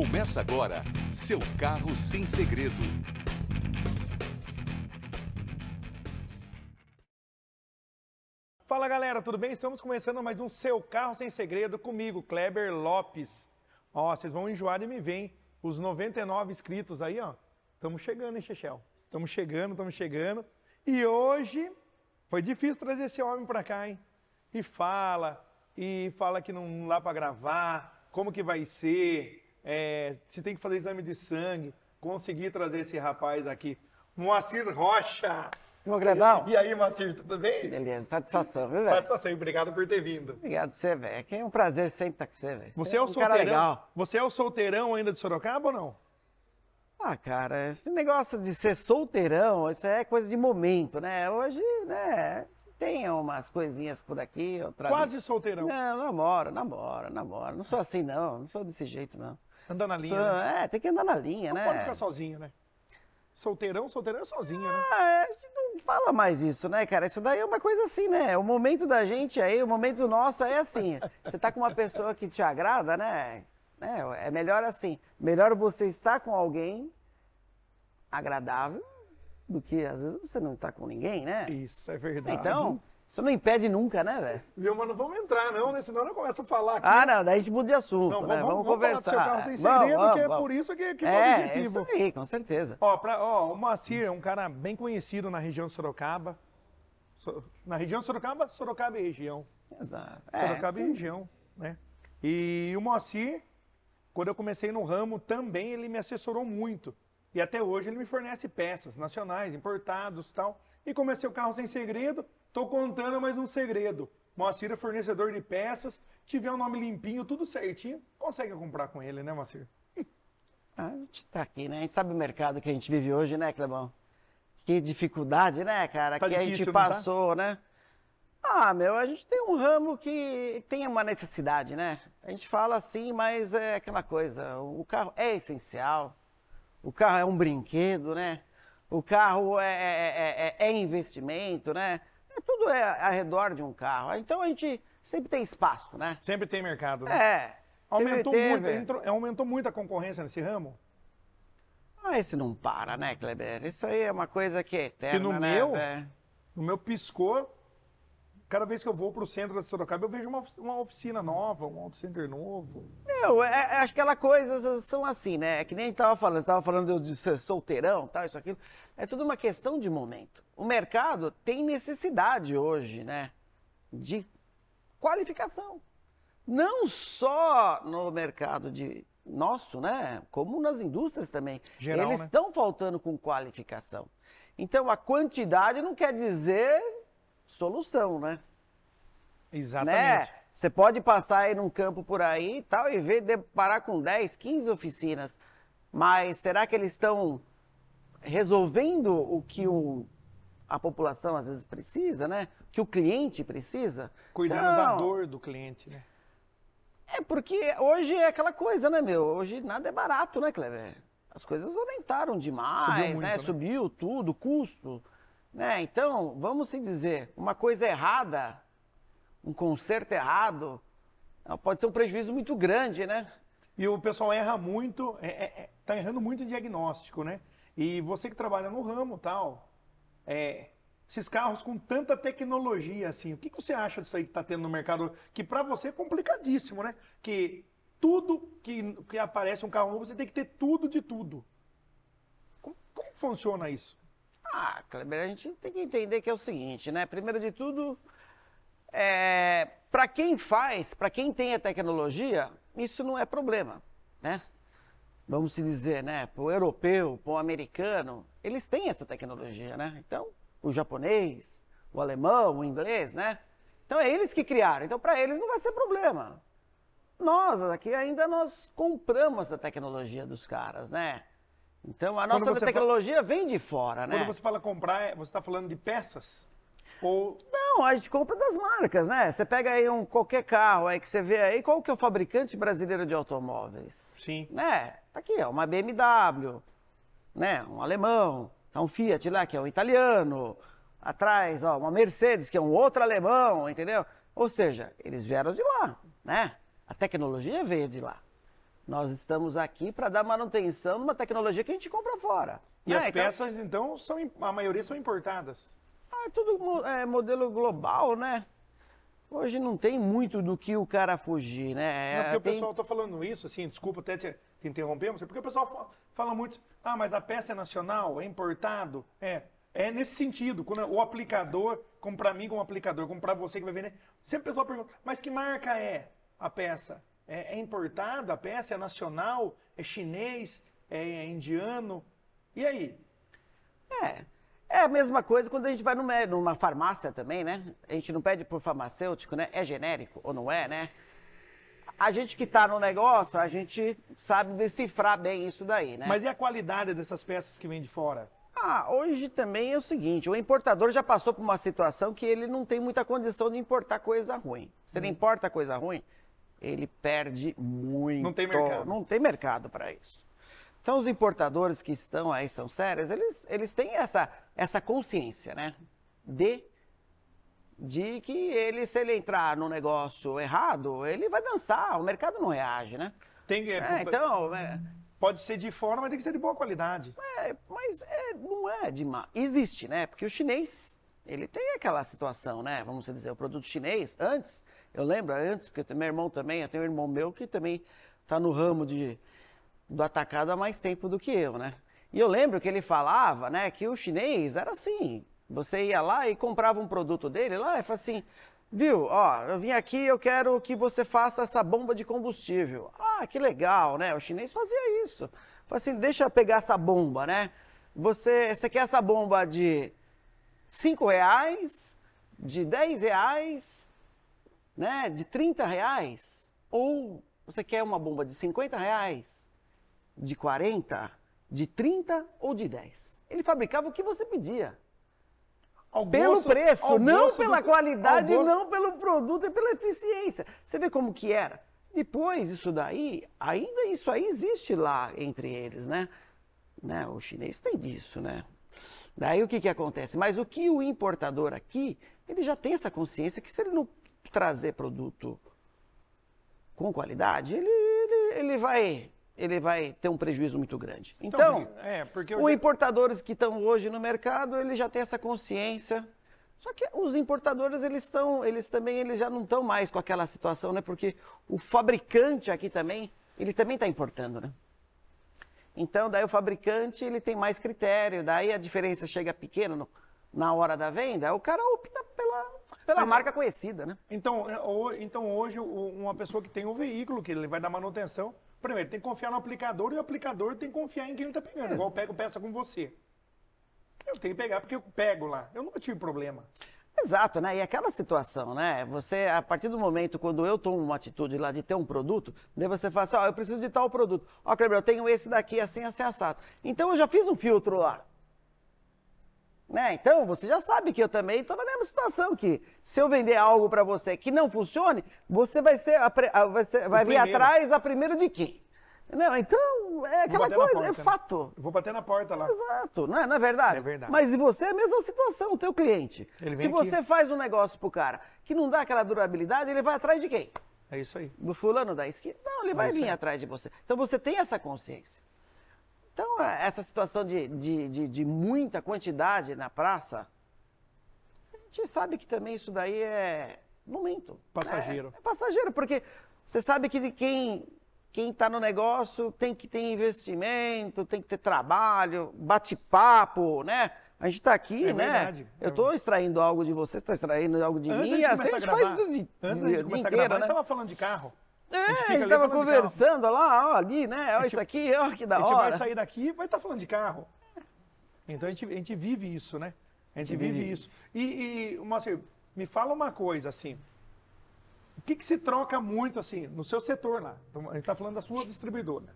Começa agora, seu carro sem segredo. Fala galera, tudo bem? Estamos começando mais um Seu Carro Sem Segredo comigo, Kleber Lopes. Ó, vocês vão enjoar e me vem. Os 99 inscritos aí, ó. Estamos chegando, hein, Chechel? Estamos chegando, estamos chegando. E hoje foi difícil trazer esse homem pra cá, hein? E fala, e fala que não dá pra gravar, como que vai ser, é, se tem que fazer exame de sangue. Consegui trazer esse rapaz aqui. Moacir Rocha! Meu Gredão. E aí, Moacir, tudo bem? Beleza, satisfação, viu, velho? Satisfação, obrigado por ter vindo. Obrigado você, velho. É um prazer sempre estar com você, velho. Você é o um cara solteirão? legal. Você é o solteirão ainda de Sorocaba ou não? Ah, cara, esse negócio de ser solteirão, isso é coisa de momento, né? Hoje, né, tem umas coisinhas por aqui, outra Quase ali. solteirão. Não, namoro, namoro, namoro. Não sou assim, não. Não sou desse jeito, não. Anda na linha. Né? É, tem que andar na linha, Não né? pode ficar sozinho, né? Solteirão, solteirão é sozinho, né? Ah, a gente não fala mais isso, né, cara? Isso daí é uma coisa assim, né? O momento da gente aí, o momento nosso é assim. Você tá com uma pessoa que te agrada, né? É, é melhor assim. Melhor você estar com alguém agradável do que às vezes você não tá com ninguém, né? Isso, é verdade. Então, isso não impede nunca, né, velho? Viu, mas não vamos entrar, não, né? Senão eu começo a falar aqui. Ah, não, daí a gente muda de assunto, Não, né? vamos, Vamos, vamos falar do conversar. seu carro sem Vamos, segredo, vamos, que é vamos. por isso que, que foi o É, objetivo. isso aí, com certeza. Ó, pra, ó, o Moacir é um cara bem conhecido na região de Sorocaba. So- na região de Sorocaba, Sorocaba e região. Exato. Sorocaba É, e região, né? E o Moacir, quando eu comecei no ramo, também ele me assessorou muito. E até hoje ele me fornece peças nacionais, importados e tal. E comecei o carro sem segredo, tô contando mais um segredo. Moacir é fornecedor de peças, tiver o nome limpinho, tudo certinho, consegue comprar com ele, né, Moacir? A gente tá aqui, né? A gente sabe o mercado que a gente vive hoje, né, Clebão? Que dificuldade, né, cara? Tá que a difícil, gente não tá? passou, né? Ah, meu, a gente tem um ramo que tem uma necessidade, né? A gente fala assim, mas é aquela coisa, o carro é essencial, o carro é um brinquedo, né? O carro é, é- é- é investimento, né? É, tudo é ao redor de um carro. Então a gente sempre tem espaço, né? Sempre tem mercado, né? É. Aumentou, teve- muito, entrou- aumentou muito a concorrência nesse ramo? Ah, esse não para, né, Kleber? Isso aí é uma coisa que é eterna, no né? meu- É. No meu piscou, cada vez que eu vou pro centro da Sorocaba, eu vejo uma, uma oficina nova, um auto center novo. Meu, é, é, acho que aquelas coisas são assim, né? É que nem a gente tava falando, você tava falando de ser solteirão, tal, isso, aquilo. É tudo uma questão de momento. O mercado tem necessidade hoje, né? De qualificação. Não só no mercado de nosso, né? Como nas indústrias também. Geral, Eles né? estão faltando com qualificação. Então a quantidade não quer dizer solução, né? Exatamente. né? Você pode passar aí num campo por aí e tal e ver, deparar com 10, 15 oficinas. Mas será que eles estão resolvendo o que o, a população às vezes precisa, né? O que o cliente precisa? Cuidando da Não. dor do cliente, né? É porque hoje é aquela coisa, né, meu? Hoje nada é barato, né, Cleber? As coisas aumentaram demais, Subiu muito, né? né? Subiu tudo, custo. Né? Então, vamos se dizer, uma coisa errada, um conserto errado, pode ser um prejuízo muito grande, né? E o pessoal erra muito, é, é- é- tá errando muito em diagnóstico, né? E você que trabalha no ramo tal, é, esses carros com tanta tecnologia assim, o que, que você acha disso aí que tá tendo no mercado? Que para você é complicadíssimo, né? Que tudo que, que aparece um carro novo, você tem que ter tudo de tudo. Como, como funciona isso? Ah, Kleber, a gente tem que entender que é o seguinte, né? Primeiro de tudo, é, para quem faz, para quem tem a tecnologia, isso não é problema, né? Vamos se dizer, né? Para o europeu, para o americano, eles têm essa tecnologia, né? Então, o japonês, o alemão, o inglês, né? Então, é eles que criaram. Então, para eles não vai ser problema. Nós aqui ainda nós compramos essa tecnologia dos caras, né? Então, a nossa tecnologia vem de fora, né? Quando você fala comprar, é- você está falando de peças? Ou Não, a gente compra das marcas, né? Você pega aí um qualquer carro aí que você vê aí, qual que é o fabricante brasileiro de automóveis? sim, Né? Tá aqui, ó, uma BMW, né? Um alemão, tá um Fiat lá que é um italiano, atrás, ó, uma Mercedes que é um outro alemão, entendeu? Ou seja, eles vieram de lá, né? A tecnologia veio de lá. Nós estamos aqui para dar manutenção numa tecnologia que a gente compra fora. E né? as Então, peças, então, são, a maioria são importadas. ah, é tudo é, modelo global, né? Hoje não tem muito do que o cara fugir, né? Não, porque o tem- pessoal está falando isso, assim, desculpa até te, te interromper, mas é porque o pessoal fa- fala muito, ah, mas a peça é nacional, é importado. É, é nesse sentido, quando o aplicador, como para mim, como aplicador, como para você que vai vender, sempre o pessoal pergunta, mas que marca é a peça? É, é importada a peça? É nacional? É chinês? É indiano? E aí? É. É a mesma coisa quando a gente vai no mé- numa farmácia também, né? A gente não pede por farmacêutico, né? É genérico ou não é, né? A gente que tá no negócio, a gente sabe decifrar bem isso daí, né? Mas e a qualidade dessas peças que vêm de fora? Ah, hoje também é o seguinte, o importador já passou por uma situação que ele não tem muita condição de importar coisa ruim. Se ele importa coisa ruim, ele perde muito. Não tem mercado. Não tem mercado para isso. Então os importadores que estão aí, são sérios, eles, eles têm essa, essa consciência, né? De, de que ele, se ele entrar no negócio errado, ele vai dançar, o mercado não reage, né? Tem que, É, então, é, Pode ser de fora, mas tem que ser de boa qualidade. É, mas é, não é demais. Existe, né? Porque o chinês, ele tem aquela situação, né? Vamos dizer, o produto chinês, antes, eu lembro antes, porque meu irmão também, eu tenho um irmão meu que também está no ramo de, do atacado há mais tempo do que eu, né? E eu lembro que ele falava, né, que o chinês era assim, você ia lá e comprava um produto dele lá e falava assim, viu, ó, eu vim aqui, eu quero que você faça essa bomba de combustível. Ah, que legal, né? O chinês fazia isso. Falava assim, deixa eu pegar essa bomba, né? Você, você quer essa bomba de 5 reais, de 10 reais, né? De 30 reais? Ou você quer uma bomba de 50 reais, de 40, de 30 ou de 10? Ele fabricava o que você pedia. Pelo preço, não pela do- qualidade, não pelo produto e pela eficiência. Você vê como que era? Depois, isso daí, ainda isso aí existe lá entre eles, né? né? O chinês tem disso, né? Daí o que que acontece? Mas o que o importador aqui, ele já tem essa consciência que se ele não trazer produto com qualidade, ele, ele, ele vai ele vai ter um prejuízo muito grande. Então, é, porque os já- importadores que estão hoje no mercado, ele já tem essa consciência. Só que os importadores, eles estão, eles também, eles já não estão mais com aquela situação, né? Porque o fabricante aqui também, ele também está importando, né? Então, daí o fabricante, ele tem mais critério, daí a diferença chega pequena no- na hora da venda, o cara opta pela, pela marca conhecida, né? Então, é, então hoje, uma pessoa que tem um veículo, que ele vai dar manutenção, primeiro, tem que confiar no aplicador e o aplicador tem que confiar em quem ele está pegando. Igual eu pego peça com você. Eu tenho que pegar porque eu pego lá. Eu nunca tive problema. Exato, né? E aquela situação, né? Você, a partir do momento quando eu tomo uma atitude lá de ter um produto, daí você fala assim, ó, eu preciso de tal produto. Ó, Kleber, eu tenho esse daqui assim, assim, assado. Então eu já fiz um filtro lá. Né? Então você já sabe que eu também estou na mesma situação que se eu vender algo para você que não funcione, você vai ser, a a- vai, ser- vai vir atrás a primeiro de quem? Não, então é aquela coisa, é porta, né? fato. Eu vou bater na porta lá. Exato, não é, não é verdade? É verdade. Mas e você é a mesma situação, o teu cliente. Se aqui. você faz um negócio pro cara que não dá aquela durabilidade, ele vai atrás de quem? É isso aí. Do fulano da esquina? Não, ele vai isso vir atrás de você. Então você tem essa consciência. Então, é, essa situação de, de, de, de muita quantidade na praça, a gente sabe que também isso daí é momento. Passageiro. É, é passageiro, porque você sabe que quem quem está no negócio tem que ter investimento, tem que ter trabalho, bate-papo, né? A gente está aqui, É né? verdade. Eu estou extraindo algo de você, você está extraindo algo de Antes mim, assim a começar gente gravar- faz tudo de, Antes de, gente dia começar a inteiro, gravar, a né? gente tava falando de carro. É, A gente a fica gente ali tava falando de carro. conversando lá, ó, ali, né? Ó, isso aqui, ó, que da A gente vai hora. sair daqui e vai estar falando de carro. Então a gente, a gente vive isso, né? A gente vive, vive isso. E, e Moacir, me fala uma coisa, assim. O que, que se troca muito, assim, no seu setor lá? Então, a gente está falando da sua distribuidora.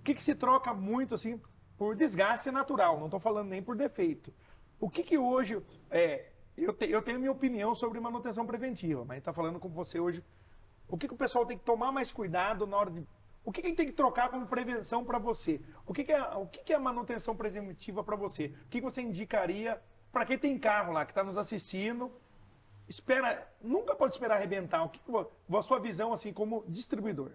O que, que se troca muito, assim, por desgaste natural? Não estou falando nem por defeito. O que, que hoje. É, eu, te- eu tenho minha opinião sobre manutenção preventiva, mas a gente está falando com você hoje. O que, que o pessoal tem que tomar mais cuidado na hora de. O que, que ele tem que trocar como prevenção para você? O, que, que, é, o que, que é manutenção preventiva para você? O que, que você indicaria para quem tem carro lá, que está nos assistindo? Espera, nunca pode esperar arrebentar. O que, que a sua visão assim como distribuidor?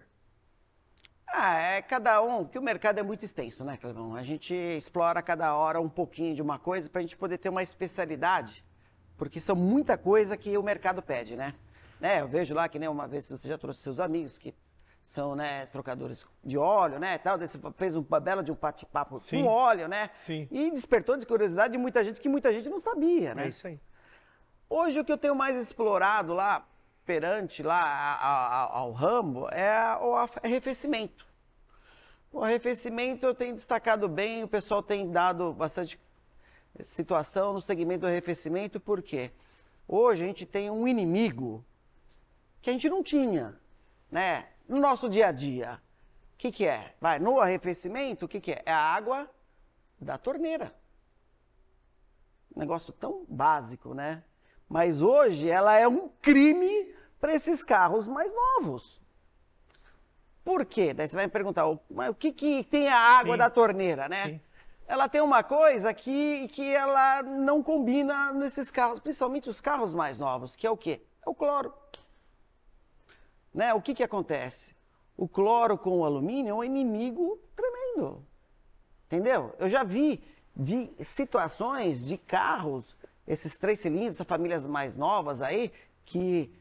Ah, é cada um, porque o mercado é muito extenso, né, Clebão? A gente explora cada hora um pouquinho de uma coisa para a gente poder ter uma especialidade, porque são muita coisa que o mercado pede, né? Né? Eu vejo lá que nem uma vez você já trouxe seus amigos que são, né, trocadores de óleo, né, tal, você fez uma bela de um bate-papo com óleo, né? Sim. E despertou de curiosidade de muita gente que muita gente não sabia, né? É isso aí. Hoje o que eu tenho mais explorado lá, perante lá a- a- ao ramo, é o arrefecimento. O arrefecimento eu tenho destacado bem, o pessoal tem dado bastante situação no segmento do arrefecimento, porque hoje a gente tem um inimigo que a gente não tinha, né? No nosso dia a dia. O que, que é? Vai, no arrefecimento, o que, que é? É a água da torneira. Um negócio tão básico, né? Mas hoje ela é um crime para esses carros mais novos. Por quê? Daí você vai me perguntar, o- o que, que tem a água Sim. da torneira, né? Sim. Ela tem uma coisa que, que ela não combina nesses carros, principalmente os carros mais novos, que é o quê? É o cloro. Né? O que, que acontece? O cloro com o alumínio é um inimigo tremendo. Entendeu? Eu já vi de situações de carros, esses três cilindros, essas famílias mais novas aí, que,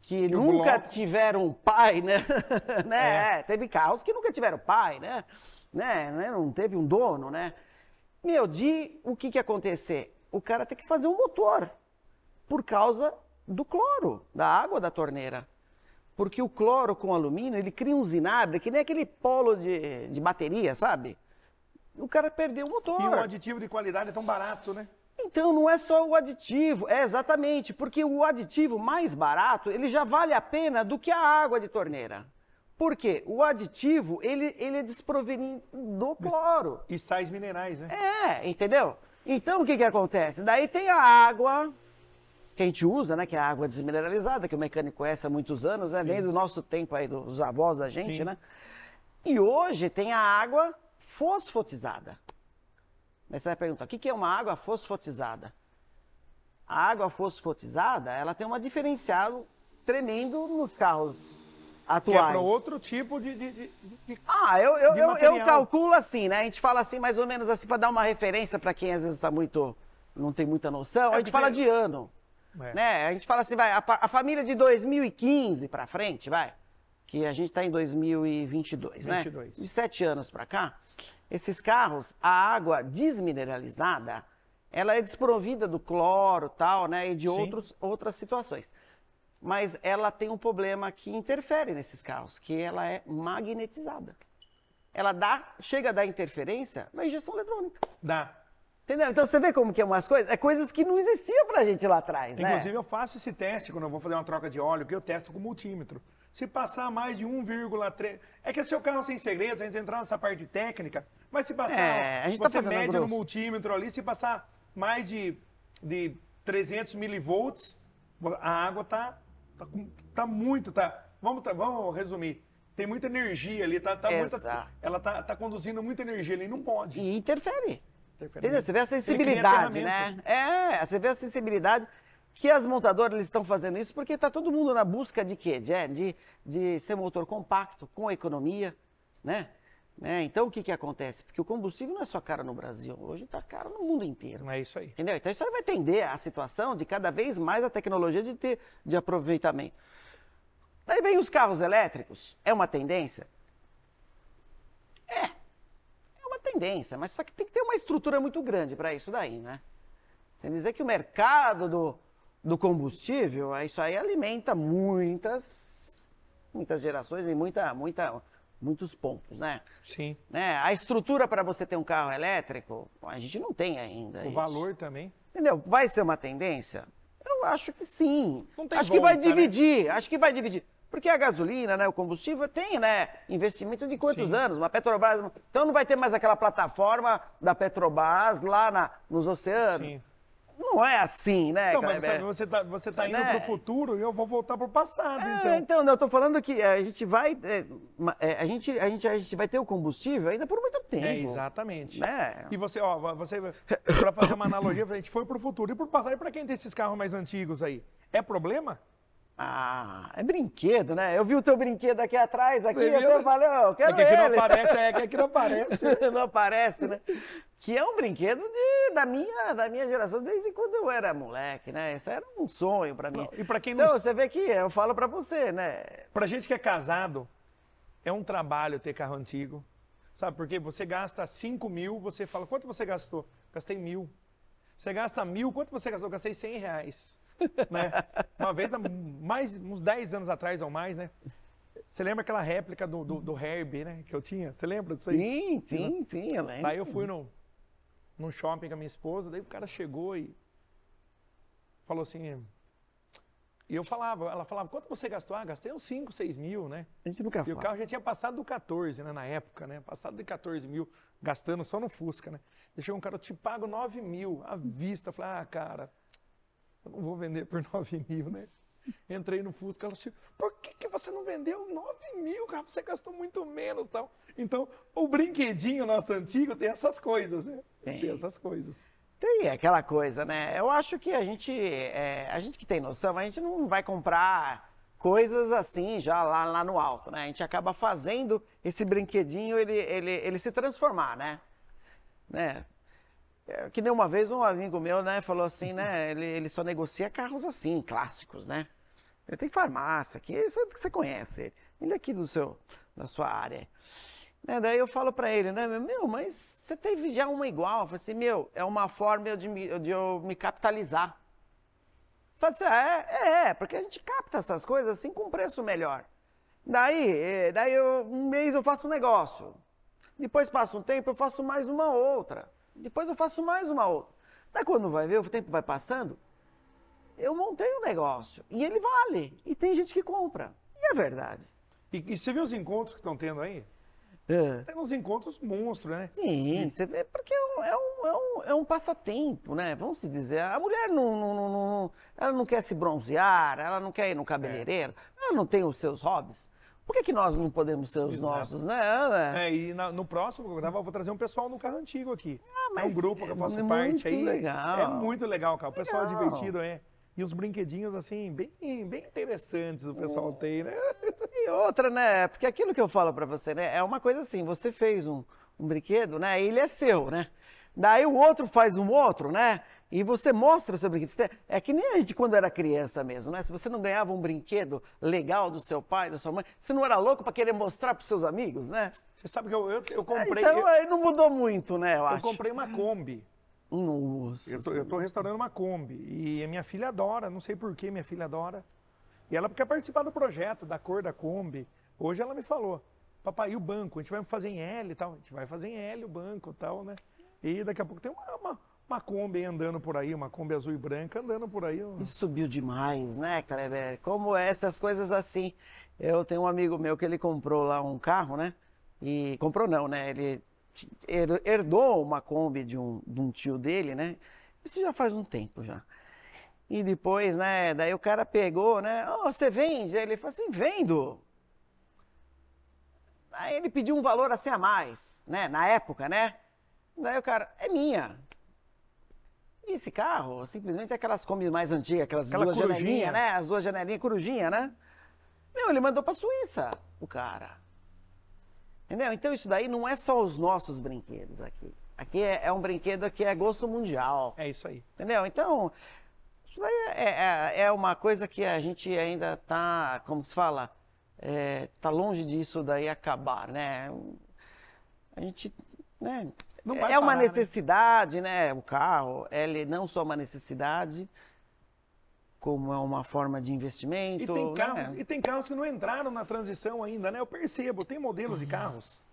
que o nunca bloco- tiveram pai, né? né? É. É, Teve carros que nunca tiveram pai, né? né? né? Não teve um dono, né? Meu, de o que que acontecer? O cara tem que fazer um motor por causa do cloro, da água da torneira. Porque o cloro com alumínio, ele cria um zinabre, que nem aquele polo de, de bateria, sabe? O cara perdeu o motor. E o aditivo de qualidade é tão barato, né? Então não é só o aditivo, é exatamente, porque o aditivo mais barato, ele já vale a pena do que a água de torneira. Por quê? O aditivo, ele, ele é desprovenido do cloro. E sais minerais, né? É, entendeu? Então o que que acontece? Daí tem a água que a gente usa, né, que é a água desmineralizada, que o mecânico conhece há muitos anos, né, desde o nosso tempo aí dos avós da gente, Sim. né? E hoje tem a água fosfotizada. Aí você vai perguntar, o que é uma água fosfotizada? A água fosfotizada, ela tem um diferencial tremendo nos carros Que é atuais. para outro tipo de, de- de- de- Ah, eu, eu, eu, eu calculo assim, né? A gente fala assim, mais ou menos assim, para dar uma referência para quem às vezes está muito. não tem muita noção. a É gente porque- fala de ano. É. Né? A gente fala assim, vai, a, a família de 2015 para frente, vai. Que a gente está em 2022, né? 22. De sete anos para cá, esses carros, a água desmineralizada, ela é desprovida do cloro tal, né? E de Sim. outros, outras situações. Mas ela tem um problema que interfere nesses carros, que ela é magnetizada. Ela dá, chega a dar interferência na injeção eletrônica. da. Entendeu? Então você vê como que é umas coisas, é coisas que não existiam pra gente lá atrás, né? Inclusive, eu faço esse teste quando eu vou fazer uma troca de óleo, que eu testo com multímetro. Se passar mais de 1,3. É que é seu carro sem segredos, a gente entrar nessa parte técnica, mas se passar. É, a gente tá você fazendo mede no grosso. multímetro ali, se passar mais de, de 300 milivolts, a água tá, tá, tá muito. Tá, vamos, vamos resumir. Tem muita energia ali, tá, tá muita, ela tá, tá conduzindo muita energia ali, não pode. E interfere. Entendeu? Você vê a sensibilidade, né? É, você vê a sensibilidade que as montadoras estão fazendo isso porque está todo mundo na busca de quê? De, é, de, de ser motor compacto, com economia, né? né? Então o que, que acontece? Porque o combustível não é só caro no Brasil, hoje está caro no mundo inteiro. É isso aí. Entendeu? Então isso aí vai tender a situação de cada vez mais a tecnologia de ter de aproveitamento. Daí vem os carros elétricos. É uma tendência? É. É uma tendência, mas só que tem que ter uma estrutura muito grande para isso daí, né? Sem dizer que o mercado do, do combustível, isso aí alimenta muitas, muitas gerações e muita, muita, muitos pontos, né? Sim. né? A estrutura para você ter um carro elétrico, a gente não tem ainda. O isso. valor também. Entendeu? Vai ser uma tendência? Eu acho que sim. Não tem acho que vai volta, né? dividir, acho que vai dividir. Porque a gasolina, né, o combustível tem, né, investimento de quantos Sim. anos? Uma Petrobras, então não vai ter mais aquela plataforma da Petrobras lá na, nos oceanos. Sim. Não é assim, né, Então, mas Kleber? você tá, você tá indo Né? pro futuro e eu vou voltar pro passado, É, então. então, não, eu tô falando que a gente vai, é, é, a, gente, a, gente, a gente vai ter o combustível ainda por muito tempo. É, exatamente. Né? E você, ó, você, pra fazer uma analogia, a gente foi pro futuro. E por passar, e pra quem tem esses carros mais antigos aí? É problema? Ah, é brinquedo, né? Eu vi o teu brinquedo aqui atrás, aqui, eu até falei, eu quero é que aqui não ele. aparece, é que aqui não aparece. não aparece, né? Que é um brinquedo de, da, minha, da minha geração, desde quando eu era moleque, né? Isso era um sonho pra mim. Não, e pra quem não Então, você vê que eu falo pra você, né? Pra gente que é casado, é um trabalho ter carro antigo. Sabe, porque você gasta 5 mil, você fala, quanto você gastou? Gastei mil. Você gasta mil, quanto você gastou? Gastei 100 reais. né? Uma vez, mais, uns 10 anos atrás ou mais, né? Você lembra aquela réplica do, do, do Herbie, né? Que eu tinha? Você lembra disso aí? Sim, sim, sim, eu lembro. Aí eu fui no, num shopping com a minha esposa, daí o cara chegou e falou assim. E eu falava, ela falava, quanto você gastou? Ah, gastei uns 5, 6 mil, né? A gente nunca E o fala. carro já tinha passado do 14, né, na época, né? Passado de 14 mil, gastando só no Fusca, né? Deixou um cara, eu te pago 9 mil à vista. Eu falei, ah, cara, eu não vou vender por 9 mil, né? Entrei no Fusca, ela disse, por que, que você não vendeu 9 mil, cara? Você gastou muito menos tal. Então, o brinquedinho nosso antigo tem essas coisas, né? Tem. Tem essas coisas. Tem aquela coisa, né? Eu acho que a gente, é, a gente que tem noção, a gente não vai comprar coisas assim já lá, lá no alto, né? A gente acaba fazendo esse brinquedinho ele, ele, ele se transformar, né? né? É, que nem uma vez um amigo meu, né, falou assim, né? Ele, ele só negocia carros assim, clássicos, né? Ele tem farmácia aqui, você, você conhece ele. É aqui do seu, da sua área. Né, daí eu falo pra ele, né, meu, mas você teve já uma igual. Eu falei assim, meu, é uma forma de, de eu me capitalizar. Eu falei assim, ah, é, é, é, porque a gente capta essas coisas assim com preço melhor. Daí, eh, daí eu, um mês eu faço um negócio. Depois passa um tempo, eu faço mais uma outra. Depois eu faço mais uma outra. Daí quando vai ver, o tempo vai passando, eu montei um negócio. E ele vale. E tem gente que compra. E é verdade. E, e você viu os encontros que estão tendo aí? É. Tem uns encontros monstros, né? Sim, você vê, porque é um, é, um, é, um, é um passatempo, né? Vamos se dizer. A mulher não, não, não, não- ela não quer se bronzear, ela não quer ir no cabeleireiro, ela não tem os seus hobbies. Por que, que nós não podemos ser os Exato. nossos, né? Ana? É, e na- no próximo programa eu vou trazer um pessoal no carro antigo aqui. é mas um grupo que eu é faço muito parte aí. legal. É muito legal, cara. O pessoal é Legal. divertido, é. E os brinquedinhos, assim, bem, bem interessantes o pessoal tem, né? E outra, né? Porque aquilo que eu falo pra você, né? É uma coisa assim, você fez um, um brinquedo, né? Ele é seu, né? Daí o outro faz um outro, né? E você mostra o seu brinquedo. É que nem a gente quando era criança mesmo, né? Se você não ganhava um brinquedo legal do seu pai, da sua mãe, você não era louco pra querer mostrar pros seus amigos, né? Você sabe que eu, eu, eu comprei. então eu, aí não mudou muito, né? Eu, eu acho. comprei uma Kombi. Nossa. Eu tô, eu tô restaurando uma Kombi. E a minha filha adora, não sei por que minha filha adora. E ela quer participar do projeto, da cor da Kombi. Hoje ela me falou, papai, e o banco? A gente vai fazer em L e tal. A gente vai fazer em L o banco e tal, né? E daqui a pouco tem uma, uma, uma Kombi andando por aí, uma Kombi azul e branca andando por aí. subiu demais, né, Kleber? Como essas coisas assim. Eu tenho um amigo meu que ele comprou lá um carro, né? E comprou não, né? Ele herdou uma Kombi de um, de um tio dele, né? Isso já faz um tempo já. E depois, né? Daí o cara pegou, né? Oh, você vende? Ele falou assim, vendo. Aí ele pediu um valor assim a mais, né? Na época, né? Daí o cara, é minha. E esse carro, simplesmente é aquelas Kombi mais antigas, aquelas Aquela duas corujinha. janelinhas, né? As duas janelinhas, corujinha, né? Meu, ele mandou pra Suíça, o cara. Entendeu? Então isso daí não é só os nossos brinquedos aqui. Aqui é, é um brinquedo que é gosto mundial. É isso aí. Entendeu? Então, isso daí é, é, é uma coisa que a gente ainda tá, como se fala, é, tá longe disso daí acabar, né? A gente, né? Não vai é uma parar, né? necessidade, né? O carro, ele não só uma necessidade, como é uma forma de investimento. E tem, carros, né? e tem carros que não entraram na transição ainda, né? Eu percebo, tem modelos de carros.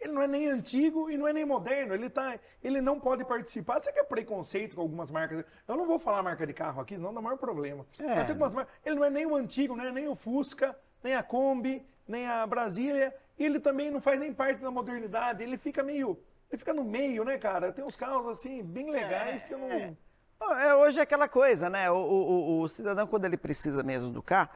Ele não é nem antigo e não é nem moderno. Ele, tá, ele não pode participar. Você quer preconceito com algumas marcas? Eu não vou falar marca de carro aqui, senão dá maior problema. É. Marcas- ele não é nem o antigo, não é nem o Fusca, nem a Kombi, nem a Brasília. E ele também não faz nem parte da modernidade. Ele fica meio. Ele fica no meio, né, cara? Tem uns carros assim, bem legais que eu não. É. É, Hoje é aquela coisa, né? O, o- o- cidadão, quando ele precisa mesmo do carro,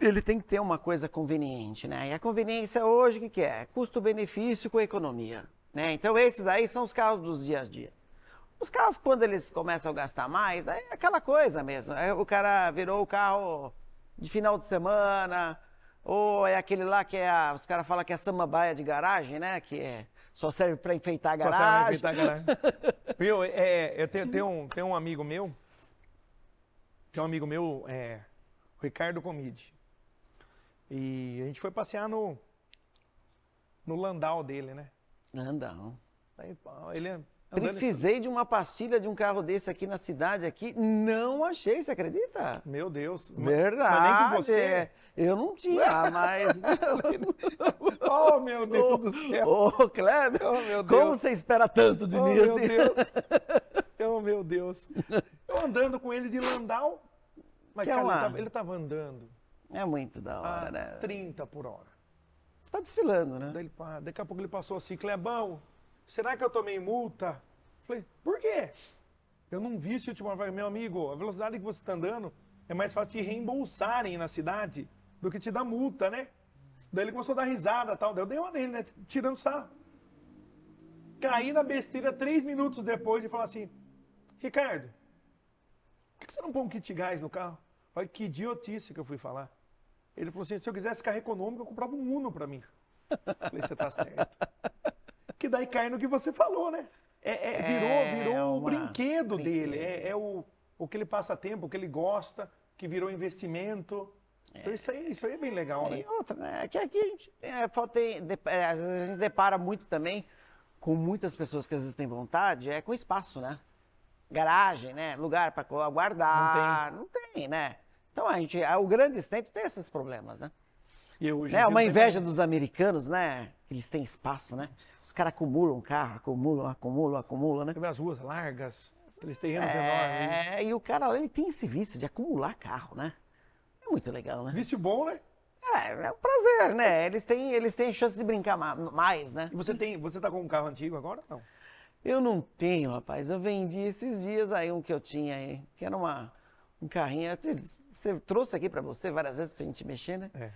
ele tem que ter uma coisa conveniente, né? E a conveniência hoje, o que, que é? Custo-benefício com economia. Né? Então, esses aí são os carros dos dias a dia. Os carros, quando eles começam a gastar mais, daí é aquela coisa mesmo. O cara virou o carro de final de semana, ou é aquele lá que é a, os caras falam que é a samambaia de garagem, né? Que é, só serve para enfeitar a Só garagem. serve pra enfeitar a garagem. Viu, é, eu tenho, tenho um, tenho um amigo meu, tem um amigo meu, é, Ricardo Comide. E a gente foi passear no, no Landau dele, né? Pá, ele andando Precisei de uma pastilha de um carro desse aqui na cidade aqui, não achei, você acredita? Meu Deus. Verdade. Mas nem com você. é. Eu não tinha, mas. Oh, meu Deus do céu. Ô, Kleber, Oh, meu como Deus. você espera tanto de Oh, mim meu assim? Deus. Oh, meu Deus. Eu andando com ele de Landau, mas Que é cara, ele, tava, ele tava andando É muito da hora, né? 30 por hora. Você tá desfilando, né? Daí ele, daqui a pouco ele passou assim, Clebão, será que eu tomei multa? Falei, por quê? Eu não vi esse último Falei, meu amigo, a velocidade que você está andando é mais fácil te reembolsarem na cidade do que te dar multa, né? Daí ele começou a dar risada tal. Daí eu dei uma nele, né? Tirando sarro. Caí na besteira três minutos depois de falar assim, Ricardo, por que você não põe um kit gás no carro? Olha que idiotice que eu fui falar. Ele falou assim, se eu quisesse carro econômico, eu comprava um Uno pra mim. Falei, você tá certo. Que daí cai no que você falou, né? É, é- virou É, virou o uma- brinquedo, brinquedo. dele. É, é o, o que ele passa tempo, o que ele gosta, que virou investimento. Então isso aí, isso aí é bem legal, né? E outra, né? Que aqui a gente, é, falta, é, a gente depara muito também com muitas pessoas que às vezes têm vontade, é com espaço, né? Garagem, né? Lugar para guardar. Não tem. né? Então a gente, o grande centro tem esses problemas, né? E hoje É uma inveja dos americanos, né? Eles têm espaço, né? Os caras acumulam carro, acumulam, acumulam, acumulam, né? As ruas largas, aqueles terrenos enormes. É, e o cara, ele tem esse vício de acumular carro, né? É muito legal, né? Vício bom, né? É, é um prazer, né? Eles têm, eles têm chance de brincar ma- mais, né? E você tem, você tá com um carro antigo agora? Não. Eu não tenho, rapaz. Eu vendi esses dias aí um que eu tinha aí, que era uma, um carrinho. Você- trouxe aqui pra você várias vezes pra gente mexer, né? É.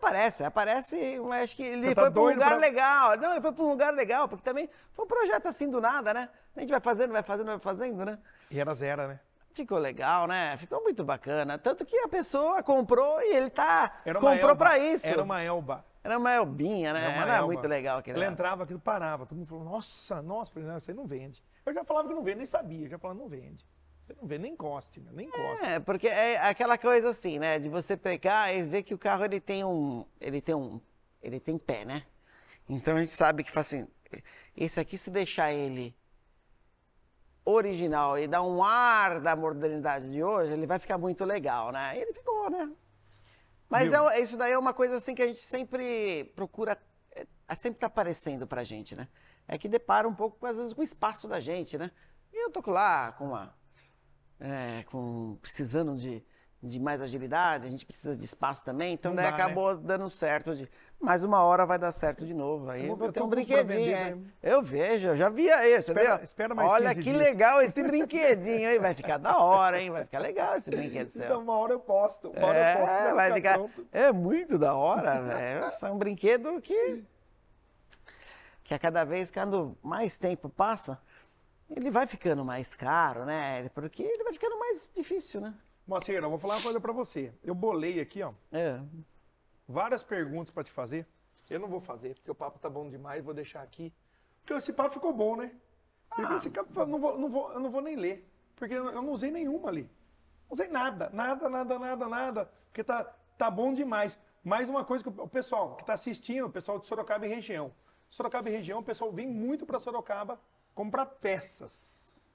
Mas aparece, aparece, eu acho que ele tá foi pra um lugar pra- legal. Não, ele foi pra um lugar legal, porque também foi um projeto assim do nada, né? A gente vai fazendo, vai fazendo, vai fazendo, né? E era zero, né? Ficou legal, né? Ficou muito bacana. Tanto que a pessoa comprou e ele tá. Comprou pra isso. Era uma Elba. Era uma elbinha, né? Era Era Elba. muito legal aquele Ela lá. entrava aqui, parava. Todo mundo falou, nossa, nossa. Falei, não, você não vende. Eu já falava que não vende, nem sabia. Eu já falava, não vende. Você não vende, nem encoste, meu, nem encoste. É, porque é aquela coisa assim, né? De você pegar e ver que o carro ele tem um. Ele tem um. Ele tem pé, né? Então a gente sabe que faz assim. Esse aqui, se deixar ele original e dar um ar da modernidade de hoje, ele vai ficar muito legal, né? Ele ficou, né? Mas é- isso daí é uma coisa assim que a gente sempre procura. É, sempre tá aparecendo pra gente, né? É que depara um pouco, às vezes, com o espaço da gente, né? E eu tô lá com uma é, com, precisando de, de mais agilidade, a gente precisa de espaço também, então Não daí dá, né? acabou dando certo. De, mas uma hora vai dar certo de novo. Aí Eu vou- ter um brinquedinho. é. né? Eu vejo, eu já vi aí, você Espera- espera mais Olha 15 que dias. legal esse brinquedinho, hein? Vai ficar da hora, hein? Vai ficar legal esse brinquedo seu. Então, uma hora eu posto. Uma hora eu posto. É, vai ficar. pronto. É muito da hora, velho. É um brinquedo que. Que a cada vez, quando mais tempo passa, ele vai ficando mais caro, né? Porque ele vai ficando mais difícil, né? Moacir, eu vou falar uma coisa pra você. Eu bolei aqui, ó, É. várias perguntas pra te fazer. Eu não vou fazer, porque o papo tá bom demais, vou deixar aqui. Porque esse papo ficou bom, né? Porque esse papo, eu não vou, não vou, eu não vou nem ler, porque eu não usei nenhuma ali. Não usei nada, nada, nada, nada, nada, porque tá, tá bom demais. Mais uma coisa que o pessoal que tá assistindo, o pessoal de Sorocaba e região. Sorocaba e região, o pessoal vem muito para Sorocaba comprar peças.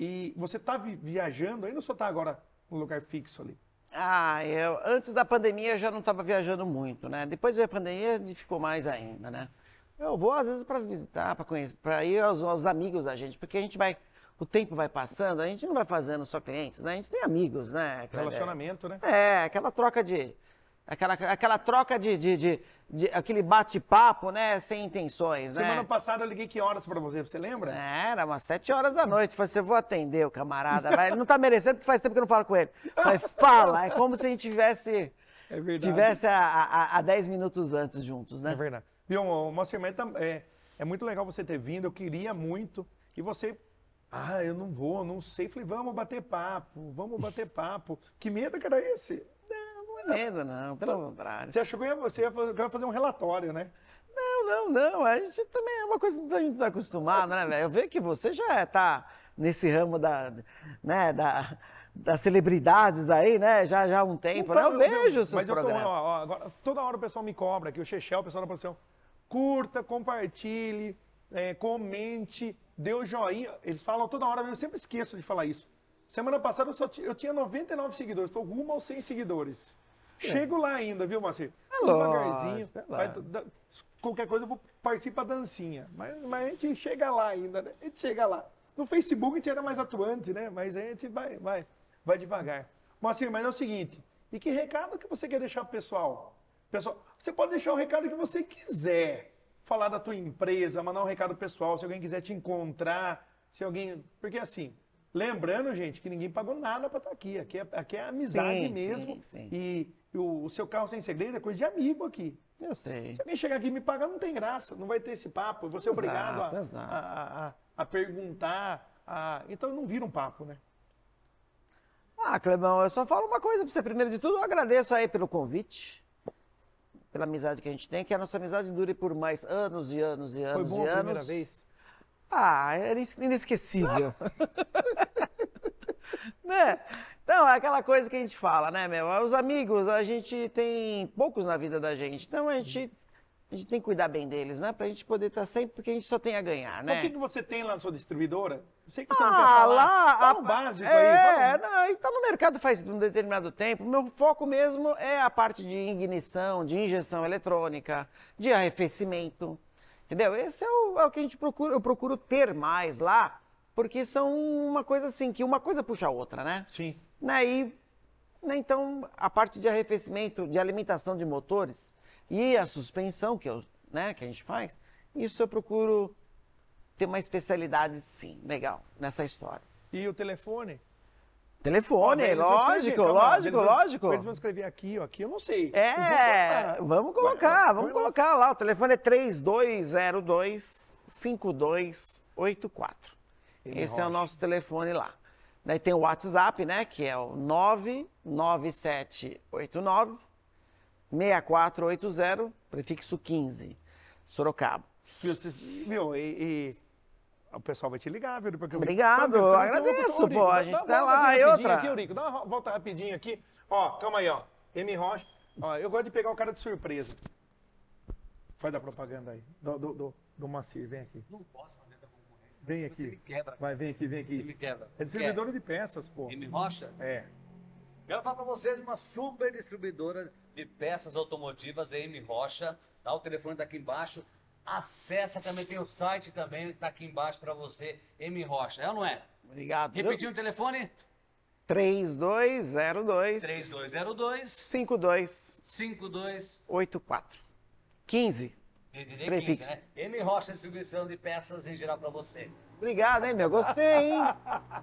E você tá vi- viajando, ainda só tá agora no lugar fixo ali. Ah, eu antes da pandemia eu já não estava viajando muito, né? Depois veio a pandemia ficou mais ainda, né? Eu vou às vezes para visitar, para conhecer, para ir aos, aos amigos da gente, porque a gente vai, o tempo vai passando, a gente não vai fazendo só clientes, né? A gente tem amigos, né? Relacionamento, né? É, aquela troca de. Aquela, aquela troca de, de, de- de- aquele bate-papo, né? Sem intenções, né? Semana passada eu liguei que horas pra você, você lembra? É, Era umas sete horas da noite. Falei, você vou atender o camarada. Vai, Ele não tá merecendo porque faz tempo que eu não falo com ele. Falei, fala. É como se a gente tivesse, É verdade. tivesse a, a, a dez minutos antes juntos, né? É verdade. Viu, tam- é, é muito legal você ter vindo, eu queria muito. E você, ah, eu não vou, não sei. Falei, vamos bater papo, vamos bater papo. Que medo que era esse? Tremendo, não, pelo contrário. Você achou que ia, você ia que fazer um relatório, né? Não, não, não. A gente também é uma coisa que a gente tá acostumado, né, velho? Eu vejo que você já tá nesse ramo da, né, da, das celebridades aí, né? Já, já há um tempo, né? Eu vejo os seus Mas programas. ó, ó, agora, toda hora o pessoal me cobra aqui, o Chechel, o pessoal da produção. Curta, compartilhe, é, comente, dê o joinha. Eles falam toda hora, eu sempre esqueço de falar isso. Semana passada eu, só eu tinha 99 seguidores, estou rumo aos 100 seguidores. Chego lá ainda, viu, Marcelo? É Devagarzinho. é vai- lógico. da- qualquer coisa eu vou partir pra dancinha. Mas, mas a gente chega lá ainda, né? A gente chega lá. No Facebook a gente era mais atuante, né? Mas a gente vai, vai, vai devagar. Moacir, mas é o seguinte, e que recado que você quer deixar pro pessoal? Pessoal, você pode deixar o recado que você quiser. Falar da tua empresa, mandar um recado pessoal, se alguém quiser te encontrar, se alguém... Porque assim, lembrando, gente, que ninguém pagou nada pra estar aqui. Aqui é, aqui é amizade Sim, mesmo. sim, sim. E o, o seu carro sem segredo é coisa de amigo aqui. Eu sei. Se alguém chegar aqui e me pagar, não tem graça, não vai ter esse papo. Eu vou ser Exato, obrigado a, exato. a- a- a- perguntar. a- Então não vira um papo, né? Ah, Clebão, eu só falo uma coisa pra você. Primeiro de tudo, eu agradeço aí pelo convite, pela amizade que a gente tem, que a nossa amizade dure por mais anos e anos e Foi anos bom e a anos. primeira vez? Ah, era ines- inesquecível. né? Então, é aquela coisa que a gente fala, né, meu? Os amigos, a gente tem poucos na vida da gente. Então, a gente, a gente tem que cuidar bem deles, né? Pra gente poder estar sempre, porque a gente só tem a ganhar, né? O que, que você tem lá na sua distribuidora? Eu sei que você não quer Ah, falar. lá. Fala a- um básico é, aí. fala um- não, a gente tá no mercado faz um determinado tempo. Meu foco mesmo é a parte de ignição, de injeção eletrônica, de arrefecimento. Entendeu? Esse é o, é o que a gente procura, eu procuro ter mais lá, porque são uma coisa assim, que uma coisa puxa a outra, né? Sim. Né, e, né, então, a parte de arrefecimento, de alimentação de motores e a suspensão que, eu, né, que a gente faz, isso eu procuro ter uma especialidade, sim, legal, nessa história. E o telefone? Telefone, escrever, lógico, calma, lógico, eles vão- lógico. Eles vão escrever aqui, ó, aqui eu não sei. É, vamos colocar, vamos colocar lá. O telefone é 3202-5284. Esse é o nosso telefone lá. Daí tem o WhatsApp, né, que é o 99789 6480, prefixo 15, Sorocaba. Viu, e, e o pessoal vai te ligar, viu? Porque Obrigado, eu você- agradeço, pô, a dá- gente dá tá lá, aqui e outra? Aqui, ô, Rico, dá uma volta rapidinho aqui. Ó, calma aí, ó. M. Rocha. Ó, eu gosto de pegar o cara de surpresa. Faz da propaganda aí. Do, do, do, do Macir, vem aqui. Não posso fazer da concorrência. Vem Você aqui. me quebra. Vai, vem aqui, vem Você me aqui. quebra. É distribuidora de peças, pô. M Rocha? É. Quero falar para vocês uma super distribuidora de peças automotivas, a M Rocha. Tá? O telefone tá aqui embaixo. Acessa também, tem o site também, tá aqui embaixo para você, M Rocha. É ou não é? Obrigado. Repetindo o telefone? 3202 3202 5284. 52 15. DDD Prefixo. 15, né? M Rocha Distribuição de Peças em geral para você. Obrigado, hein, meu? Gostei, hein?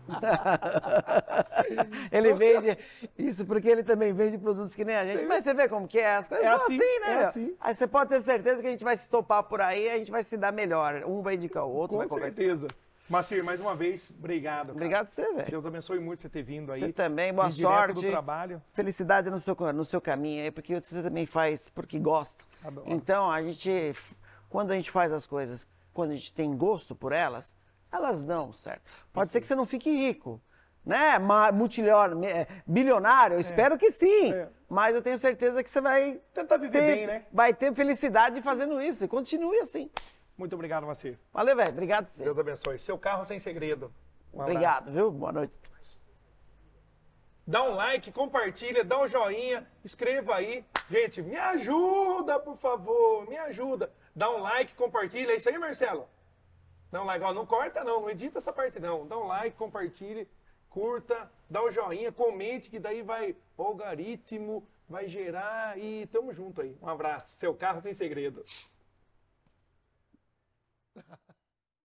ele vende isso porque ele também vende produtos que nem a gente. Mas você vê como que é, as coisas É são assim, assim, né? é assim. Aí você pode ter certeza que a gente vai se topar por aí, a gente vai se dar melhor. Um vai indicar o outro, Com vai conversar. certeza. Macir, mais uma vez, obrigado. cara. Obrigado você, velho. Deus abençoe muito você ter vindo aí. Você também, boa sorte. do trabalho. Felicidade no seu, no seu caminho aí, porque você também faz porque gosta. Adoro. Então, a gente, quando a gente faz as coisas, quando a gente tem gosto por elas, elas dão certo. Pode ser que você não fique rico, né? Me- eh, bilionário, eu espero que sim. É. Mas eu tenho certeza que você vai Tentar viver ter, bem, né? vai ter felicidade fazendo isso. E continue assim. Muito obrigado, Macir. Valeu, velho. Obrigado você. Deus abençoe. Seu carro sem segredo. Um abraço. Obrigado, viu? Boa noite. Dá um like, compartilha, dá um joinha, escreva aí. Gente, me ajuda, por favor, me ajuda. Dá um like, compartilha. É isso aí, Marcelo? Um like. Não corta não, não edita essa parte não. Dá um like, compartilhe, curta, dá um joinha, comente, que daí vai o algoritmo, vai gerar e tamo junto aí. Um abraço. Seu carro sem segredo.